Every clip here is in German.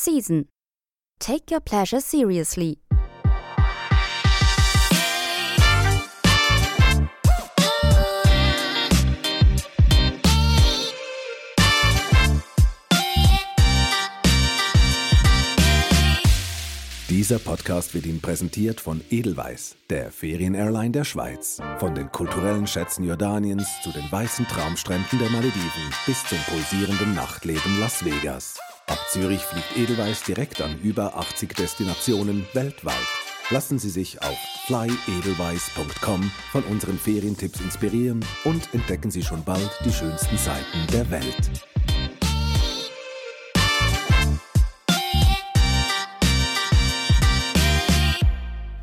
Season. Take your pleasure seriously. Dieser Podcast wird Ihnen präsentiert von Edelweiss, der Ferienairline der Schweiz. Von den kulturellen Schätzen Jordaniens zu den weißen Traumstränden der Malediven bis zum pulsierenden Nachtleben Las Vegas. Ab Zürich fliegt Edelweiss direkt an über 80 Destinationen weltweit. Lassen Sie sich auf flyedelweiss.com von unseren Ferientipps inspirieren und entdecken Sie schon bald die schönsten Seiten der Welt.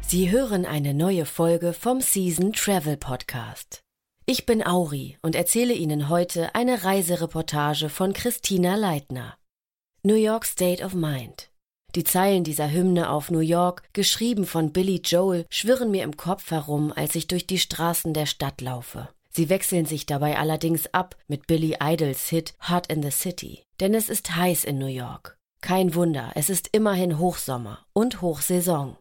Sie hören eine neue Folge vom Season Travel Podcast. Ich bin Auri und erzähle Ihnen heute eine Reisereportage von Christina Leitner. New York State of Mind. Die Zeilen dieser Hymne auf New York, geschrieben von Billy Joel, schwirren mir im Kopf herum, als ich durch die Straßen der Stadt laufe. Sie wechseln sich dabei allerdings ab mit Billy Idols Hit Hot in the City. Denn es ist heiß in New York. Kein Wunder, es ist immerhin Hochsommer und Hochsaison.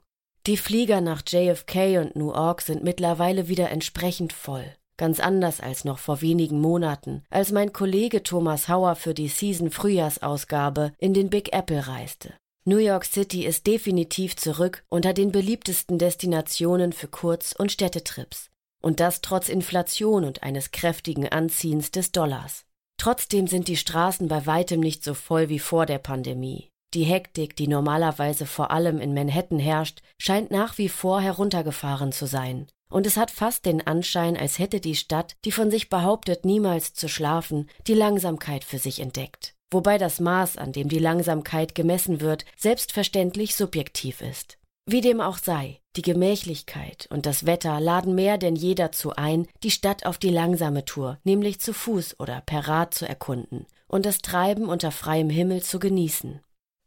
Die Flieger nach JFK und Newark sind mittlerweile wieder entsprechend voll. Ganz anders als noch vor wenigen Monaten, als mein Kollege Thomas Hauer für die Season Frühjahrsausgabe in den Big Apple reiste. New York City ist definitiv zurück unter den beliebtesten Destinationen für Kurz- und Städtetrips. Und das trotz Inflation und eines kräftigen Anziehens des Dollars. Trotzdem sind die Straßen bei weitem nicht so voll wie vor der Pandemie. Die Hektik, die normalerweise vor allem in Manhattan herrscht, scheint nach wie vor heruntergefahren zu sein. Und es hat fast den Anschein, als hätte die Stadt, die von sich behauptet, niemals zu schlafen, die Langsamkeit für sich entdeckt. Wobei das Maß, an dem die Langsamkeit gemessen wird, selbstverständlich subjektiv ist. Wie dem auch sei, die Gemächlichkeit und das Wetter laden mehr denn je dazu ein, die Stadt auf die langsame Tour, nämlich zu Fuß oder per Rad zu erkunden und das Treiben unter freiem Himmel zu genießen.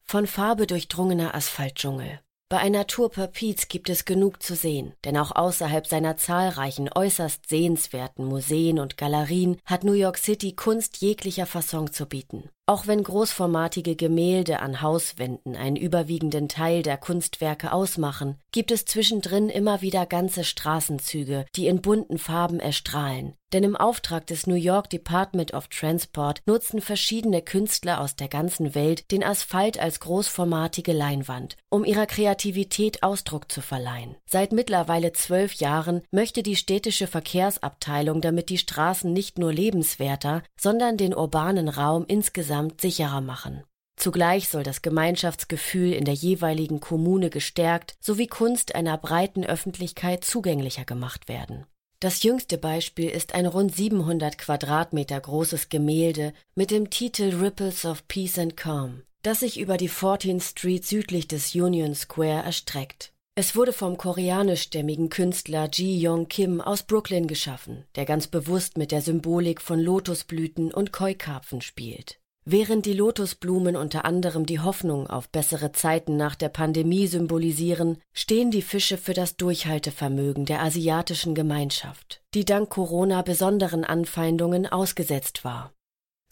Von Farbe durchdrungener Asphaltdschungel. Bei einer Tour per gibt es genug zu sehen, denn auch außerhalb seiner zahlreichen äußerst sehenswerten Museen und Galerien hat New York City Kunst jeglicher Fasson zu bieten. Auch wenn großformatige Gemälde an Hauswänden einen überwiegenden Teil der Kunstwerke ausmachen, gibt es zwischendrin immer wieder ganze Straßenzüge, die in bunten Farben erstrahlen. Denn im Auftrag des New York Department of Transport nutzen verschiedene Künstler aus der ganzen Welt den Asphalt als großformatige Leinwand, um ihrer Kreativität Ausdruck zu verleihen. Seit mittlerweile zwölf Jahren möchte die städtische Verkehrsabteilung damit die Straßen nicht nur lebenswerter, sondern den urbanen Raum insgesamt insgesamt sicherer machen. Zugleich soll das Gemeinschaftsgefühl in der jeweiligen Kommune gestärkt sowie Kunst einer breiten Öffentlichkeit zugänglicher gemacht werden. Das jüngste Beispiel ist ein rund 700 Quadratmeter großes Gemälde mit dem Titel Ripples of Peace and Calm, das sich über die 14th Street südlich des Union Square erstreckt. Es wurde vom koreanischstämmigen Künstler Ji Yong Kim aus Brooklyn geschaffen, der ganz bewusst mit der Symbolik von Lotusblüten und Keukarpfen spielt. Während die Lotusblumen unter anderem die Hoffnung auf bessere Zeiten nach der Pandemie symbolisieren, stehen die Fische für das Durchhaltevermögen der asiatischen Gemeinschaft, die dank Corona besonderen Anfeindungen ausgesetzt war.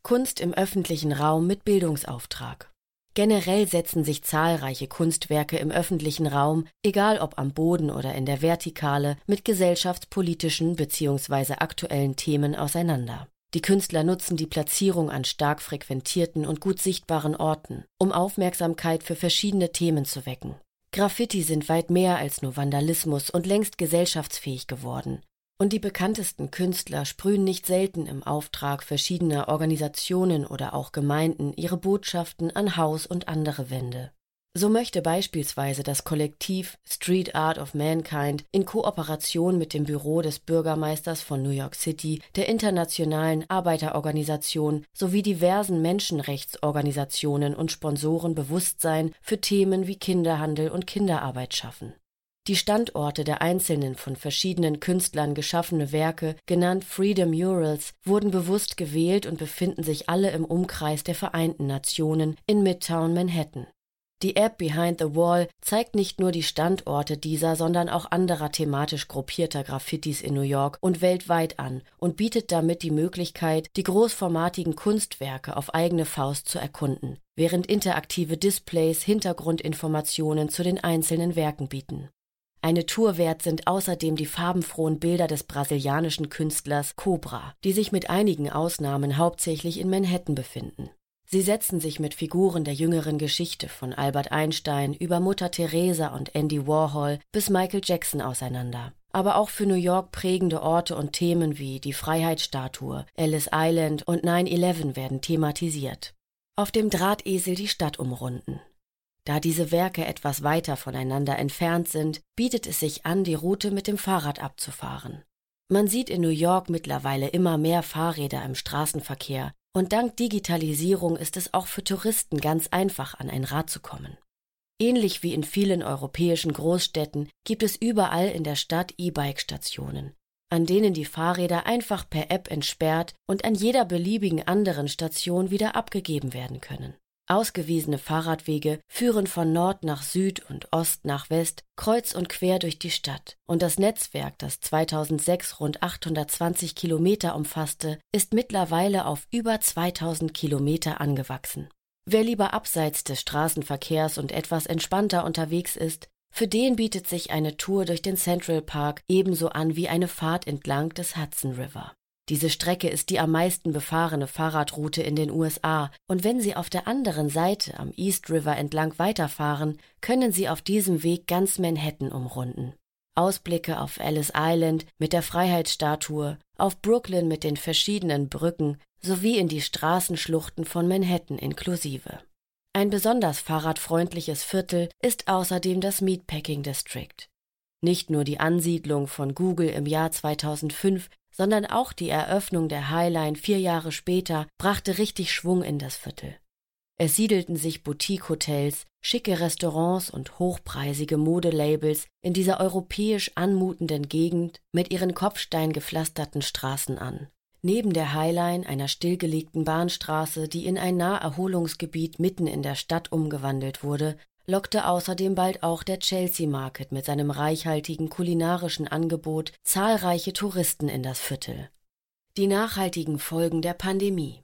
Kunst im öffentlichen Raum mit Bildungsauftrag. Generell setzen sich zahlreiche Kunstwerke im öffentlichen Raum, egal ob am Boden oder in der Vertikale, mit gesellschaftspolitischen bzw. aktuellen Themen auseinander. Die Künstler nutzen die Platzierung an stark frequentierten und gut sichtbaren Orten, um Aufmerksamkeit für verschiedene Themen zu wecken. Graffiti sind weit mehr als nur Vandalismus und längst gesellschaftsfähig geworden. Und die bekanntesten Künstler sprühen nicht selten im Auftrag verschiedener Organisationen oder auch Gemeinden ihre Botschaften an Haus und andere Wände. So möchte beispielsweise das Kollektiv Street Art of Mankind in Kooperation mit dem Büro des Bürgermeisters von New York City, der Internationalen Arbeiterorganisation sowie diversen Menschenrechtsorganisationen und Sponsoren Bewusstsein für Themen wie Kinderhandel und Kinderarbeit schaffen. Die Standorte der einzelnen von verschiedenen Künstlern geschaffene Werke, genannt Freedom Murals, wurden bewusst gewählt und befinden sich alle im Umkreis der Vereinten Nationen in Midtown Manhattan. Die App Behind the Wall zeigt nicht nur die Standorte dieser, sondern auch anderer thematisch gruppierter Graffitis in New York und weltweit an und bietet damit die Möglichkeit, die großformatigen Kunstwerke auf eigene Faust zu erkunden, während interaktive Displays Hintergrundinformationen zu den einzelnen Werken bieten. Eine Tour wert sind außerdem die farbenfrohen Bilder des brasilianischen Künstlers Cobra, die sich mit einigen Ausnahmen hauptsächlich in Manhattan befinden. Sie setzen sich mit Figuren der jüngeren Geschichte von Albert Einstein über Mutter Teresa und Andy Warhol bis Michael Jackson auseinander. Aber auch für New York prägende Orte und Themen wie die Freiheitsstatue, Ellis Island und 9-11 werden thematisiert. Auf dem Drahtesel die Stadt umrunden. Da diese Werke etwas weiter voneinander entfernt sind, bietet es sich an, die Route mit dem Fahrrad abzufahren. Man sieht in New York mittlerweile immer mehr Fahrräder im Straßenverkehr, und dank Digitalisierung ist es auch für Touristen ganz einfach, an ein Rad zu kommen. Ähnlich wie in vielen europäischen Großstädten gibt es überall in der Stadt E-Bike-Stationen, an denen die Fahrräder einfach per App entsperrt und an jeder beliebigen anderen Station wieder abgegeben werden können. Ausgewiesene Fahrradwege führen von Nord nach Süd und Ost nach West kreuz und quer durch die Stadt. Und das Netzwerk, das 2006 rund 820 Kilometer umfasste, ist mittlerweile auf über 2000 Kilometer angewachsen. Wer lieber abseits des Straßenverkehrs und etwas entspannter unterwegs ist, für den bietet sich eine Tour durch den Central Park ebenso an wie eine Fahrt entlang des Hudson River. Diese Strecke ist die am meisten befahrene Fahrradroute in den USA, und wenn Sie auf der anderen Seite am East River entlang weiterfahren, können Sie auf diesem Weg ganz Manhattan umrunden. Ausblicke auf Ellis Island mit der Freiheitsstatue, auf Brooklyn mit den verschiedenen Brücken sowie in die Straßenschluchten von Manhattan inklusive. Ein besonders fahrradfreundliches Viertel ist außerdem das Meatpacking District. Nicht nur die Ansiedlung von Google im Jahr 2005 sondern auch die Eröffnung der Highline vier Jahre später brachte richtig Schwung in das Viertel. Es siedelten sich Boutique-Hotels, schicke Restaurants und hochpreisige Modelabels in dieser europäisch anmutenden Gegend mit ihren kopfsteingepflasterten Straßen an. Neben der Highline, einer stillgelegten Bahnstraße, die in ein Naherholungsgebiet mitten in der Stadt umgewandelt wurde, lockte außerdem bald auch der Chelsea Market mit seinem reichhaltigen kulinarischen Angebot zahlreiche Touristen in das Viertel. Die nachhaltigen Folgen der Pandemie.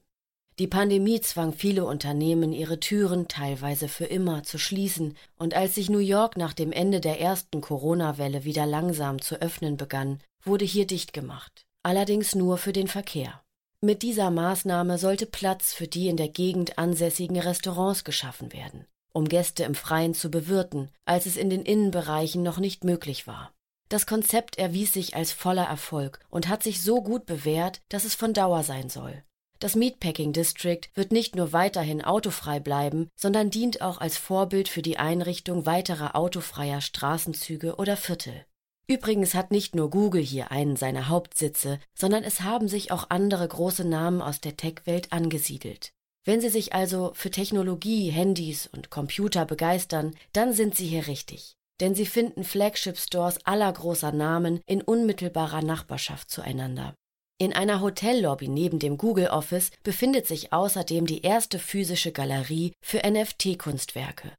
Die Pandemie zwang viele Unternehmen, ihre Türen teilweise für immer zu schließen, und als sich New York nach dem Ende der ersten Corona-Welle wieder langsam zu öffnen begann, wurde hier dicht gemacht, allerdings nur für den Verkehr. Mit dieser Maßnahme sollte Platz für die in der Gegend ansässigen Restaurants geschaffen werden um Gäste im Freien zu bewirten, als es in den Innenbereichen noch nicht möglich war. Das Konzept erwies sich als voller Erfolg und hat sich so gut bewährt, dass es von Dauer sein soll. Das Meatpacking District wird nicht nur weiterhin autofrei bleiben, sondern dient auch als Vorbild für die Einrichtung weiterer autofreier Straßenzüge oder Viertel. Übrigens hat nicht nur Google hier einen seiner Hauptsitze, sondern es haben sich auch andere große Namen aus der Tech-Welt angesiedelt. Wenn Sie sich also für Technologie, Handys und Computer begeistern, dann sind Sie hier richtig. Denn Sie finden Flagship-Stores aller großer Namen in unmittelbarer Nachbarschaft zueinander. In einer Hotellobby neben dem Google Office befindet sich außerdem die erste physische Galerie für NFT-Kunstwerke.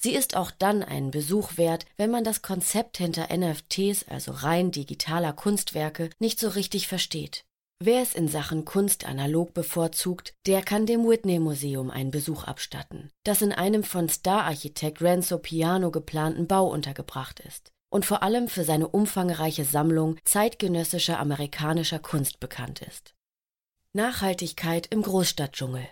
Sie ist auch dann einen Besuch wert, wenn man das Konzept hinter NFTs, also rein digitaler Kunstwerke, nicht so richtig versteht. Wer es in Sachen Kunst analog bevorzugt, der kann dem Whitney Museum einen Besuch abstatten, das in einem von Star-Architekt Renzo Piano geplanten Bau untergebracht ist und vor allem für seine umfangreiche Sammlung zeitgenössischer amerikanischer Kunst bekannt ist. Nachhaltigkeit im Großstadtdschungel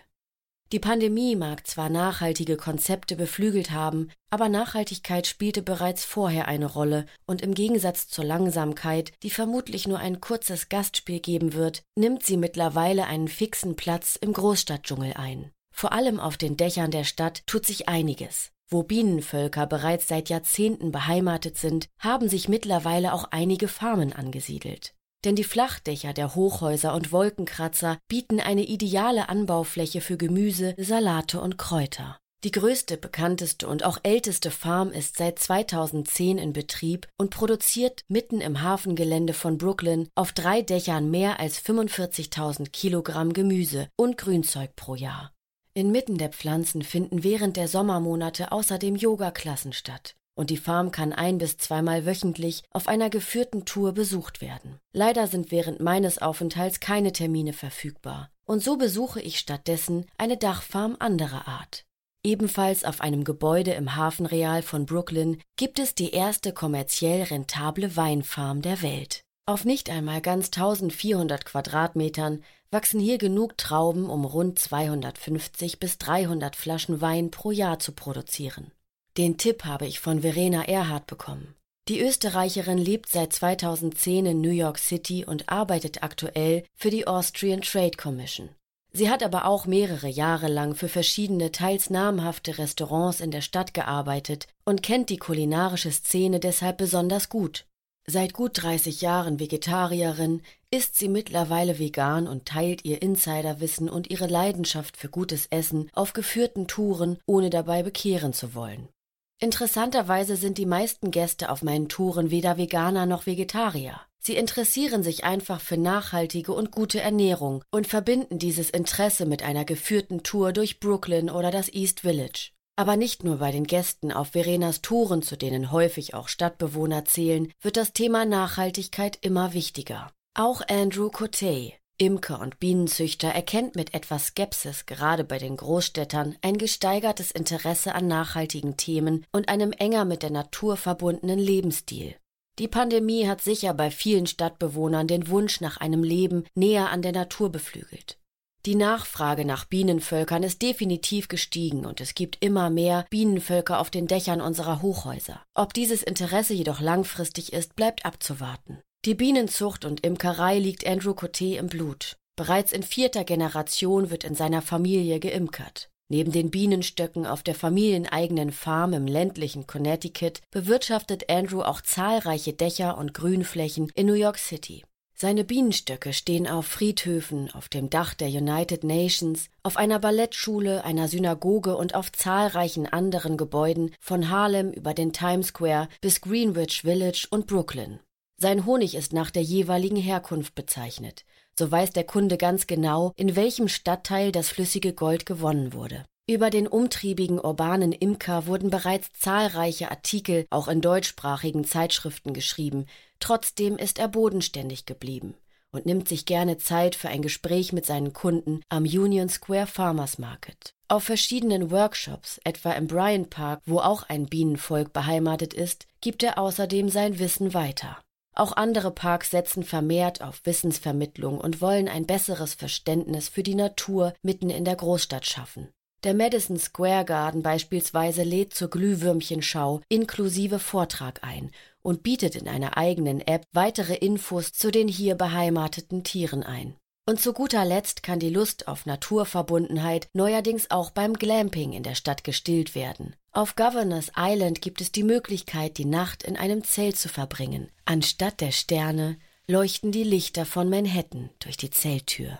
die Pandemie mag zwar nachhaltige Konzepte beflügelt haben, aber Nachhaltigkeit spielte bereits vorher eine Rolle und im Gegensatz zur Langsamkeit, die vermutlich nur ein kurzes Gastspiel geben wird, nimmt sie mittlerweile einen fixen Platz im Großstadtdschungel ein. Vor allem auf den Dächern der Stadt tut sich einiges. Wo Bienenvölker bereits seit Jahrzehnten beheimatet sind, haben sich mittlerweile auch einige Farmen angesiedelt. Denn die Flachdächer der Hochhäuser und Wolkenkratzer bieten eine ideale Anbaufläche für Gemüse, Salate und Kräuter. Die größte, bekannteste und auch älteste Farm ist seit 2010 in Betrieb und produziert mitten im Hafengelände von Brooklyn auf drei Dächern mehr als 45.000 Kilogramm Gemüse und Grünzeug pro Jahr. Inmitten der Pflanzen finden während der Sommermonate außerdem Yoga-Klassen statt. Und die Farm kann ein bis zweimal wöchentlich auf einer geführten Tour besucht werden. Leider sind während meines Aufenthalts keine Termine verfügbar. Und so besuche ich stattdessen eine Dachfarm anderer Art. Ebenfalls auf einem Gebäude im Hafenreal von Brooklyn gibt es die erste kommerziell rentable Weinfarm der Welt. Auf nicht einmal ganz 1400 Quadratmetern wachsen hier genug Trauben, um rund 250 bis 300 Flaschen Wein pro Jahr zu produzieren. Den Tipp habe ich von Verena Erhardt bekommen. Die Österreicherin lebt seit 2010 in New York City und arbeitet aktuell für die Austrian Trade Commission. Sie hat aber auch mehrere Jahre lang für verschiedene teils namhafte Restaurants in der Stadt gearbeitet und kennt die kulinarische Szene deshalb besonders gut. Seit gut 30 Jahren Vegetarierin ist sie mittlerweile vegan und teilt ihr Insiderwissen und ihre Leidenschaft für gutes Essen auf geführten Touren, ohne dabei bekehren zu wollen. Interessanterweise sind die meisten Gäste auf meinen Touren weder Veganer noch Vegetarier. Sie interessieren sich einfach für nachhaltige und gute Ernährung und verbinden dieses Interesse mit einer geführten Tour durch Brooklyn oder das East Village. Aber nicht nur bei den Gästen auf Verenas Touren, zu denen häufig auch Stadtbewohner zählen, wird das Thema Nachhaltigkeit immer wichtiger. Auch Andrew Cote, Imker und Bienenzüchter, erkennt mit etwas Skepsis gerade bei den Großstädtern ein gesteigertes Interesse an nachhaltigen Themen und einem enger mit der Natur verbundenen Lebensstil. Die Pandemie hat sicher bei vielen Stadtbewohnern den Wunsch nach einem Leben näher an der Natur beflügelt. Die Nachfrage nach Bienenvölkern ist definitiv gestiegen und es gibt immer mehr Bienenvölker auf den Dächern unserer Hochhäuser. Ob dieses Interesse jedoch langfristig ist, bleibt abzuwarten. Die Bienenzucht und Imkerei liegt Andrew Coté im Blut. Bereits in vierter Generation wird in seiner Familie geimkert. Neben den Bienenstöcken auf der familieneigenen Farm im ländlichen Connecticut bewirtschaftet Andrew auch zahlreiche Dächer und Grünflächen in New York City. Seine Bienenstöcke stehen auf Friedhöfen, auf dem Dach der United Nations, auf einer Ballettschule, einer Synagoge und auf zahlreichen anderen Gebäuden von Harlem über den Times Square bis Greenwich Village und Brooklyn. Sein Honig ist nach der jeweiligen Herkunft bezeichnet. So weiß der Kunde ganz genau, in welchem Stadtteil das flüssige Gold gewonnen wurde. Über den umtriebigen urbanen Imker wurden bereits zahlreiche Artikel auch in deutschsprachigen Zeitschriften geschrieben, trotzdem ist er bodenständig geblieben und nimmt sich gerne Zeit für ein Gespräch mit seinen Kunden am Union Square Farmers Market. Auf verschiedenen Workshops, etwa im Bryant Park, wo auch ein Bienenvolk beheimatet ist, gibt er außerdem sein Wissen weiter. Auch andere Parks setzen vermehrt auf Wissensvermittlung und wollen ein besseres Verständnis für die Natur mitten in der Großstadt schaffen. Der Madison Square Garden beispielsweise lädt zur Glühwürmchenschau inklusive Vortrag ein und bietet in einer eigenen App weitere Infos zu den hier beheimateten Tieren ein. Und zu guter Letzt kann die Lust auf Naturverbundenheit neuerdings auch beim Glamping in der Stadt gestillt werden. Auf Governors Island gibt es die Möglichkeit, die Nacht in einem Zelt zu verbringen. Anstatt der Sterne leuchten die Lichter von Manhattan durch die Zelttür.